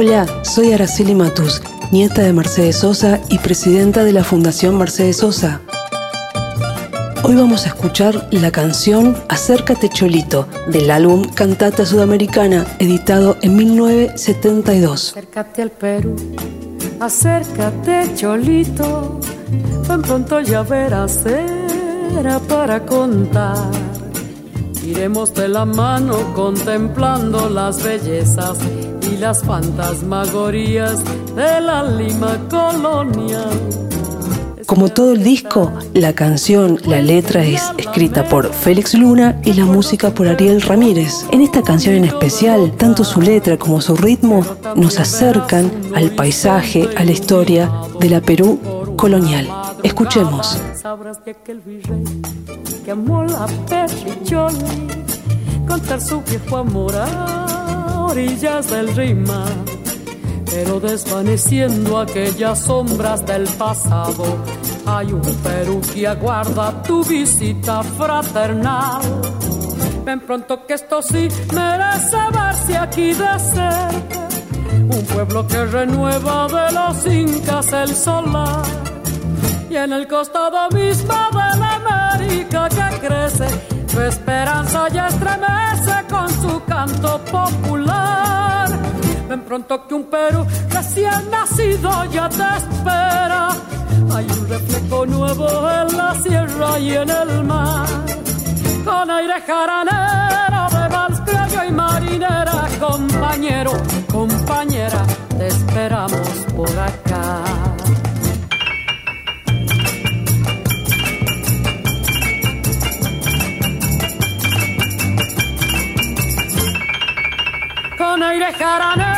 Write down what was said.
Hola, soy Araceli Matus, nieta de Mercedes Sosa y presidenta de la Fundación Mercedes Sosa. Hoy vamos a escuchar la canción Acércate Cholito del álbum Cantata Sudamericana, editado en 1972. Acércate al Perú, acércate Cholito, tan pronto ya verás, era para contar. Iremos de la mano contemplando las bellezas y las fantasmagorías de la Lima colonial. Como todo el disco, la canción, la letra es escrita por Félix Luna y la música por Ariel Ramírez. En esta canción en especial, tanto su letra como su ritmo nos acercan al paisaje, a la historia de la Perú colonial. Escuchemos. que amó la contar su viejo amor orillas del Rima pero desvaneciendo aquellas sombras del pasado, hay un Perú que aguarda tu visita fraternal. Ven pronto que esto sí merece verse aquí de cerca, un pueblo que renueva de los incas el solar, y en el costado mismo de la América que crece, su esperanza ya estremece con su canto popular Ven pronto que un Perú recién nacido ya te espera. Hay un reflejo nuevo en la sierra y en el mar. Con aire jaranero de vals y marinera, compañero, compañera, te esperamos por acá. con aire jaranero